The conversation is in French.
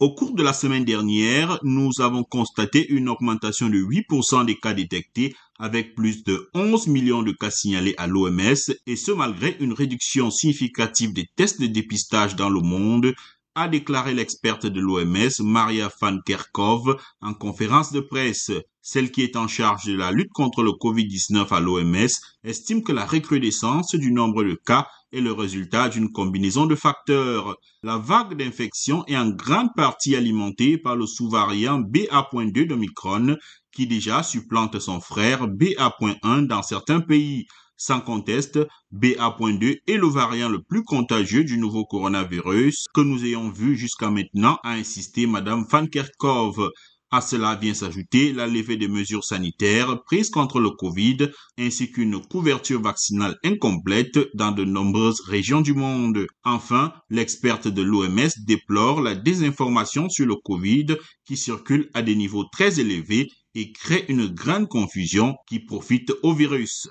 Au cours de la semaine dernière, nous avons constaté une augmentation de 8% des cas détectés avec plus de 11 millions de cas signalés à l'OMS et ce malgré une réduction significative des tests de dépistage dans le monde a déclaré l'experte de l'OMS, Maria Van Kerkhove, en conférence de presse. Celle qui est en charge de la lutte contre le Covid-19 à l'OMS estime que la recrudescence du nombre de cas est le résultat d'une combinaison de facteurs. La vague d'infection est en grande partie alimentée par le sous-variant BA.2 d'Omicron qui déjà supplante son frère BA.1 dans certains pays. Sans conteste, BA.2 est le variant le plus contagieux du nouveau coronavirus que nous ayons vu jusqu'à maintenant, a insisté Madame Van Kerkhove. À cela vient s'ajouter la levée des mesures sanitaires prises contre le Covid ainsi qu'une couverture vaccinale incomplète dans de nombreuses régions du monde. Enfin, l'experte de l'OMS déplore la désinformation sur le Covid qui circule à des niveaux très élevés et crée une grande confusion qui profite au virus.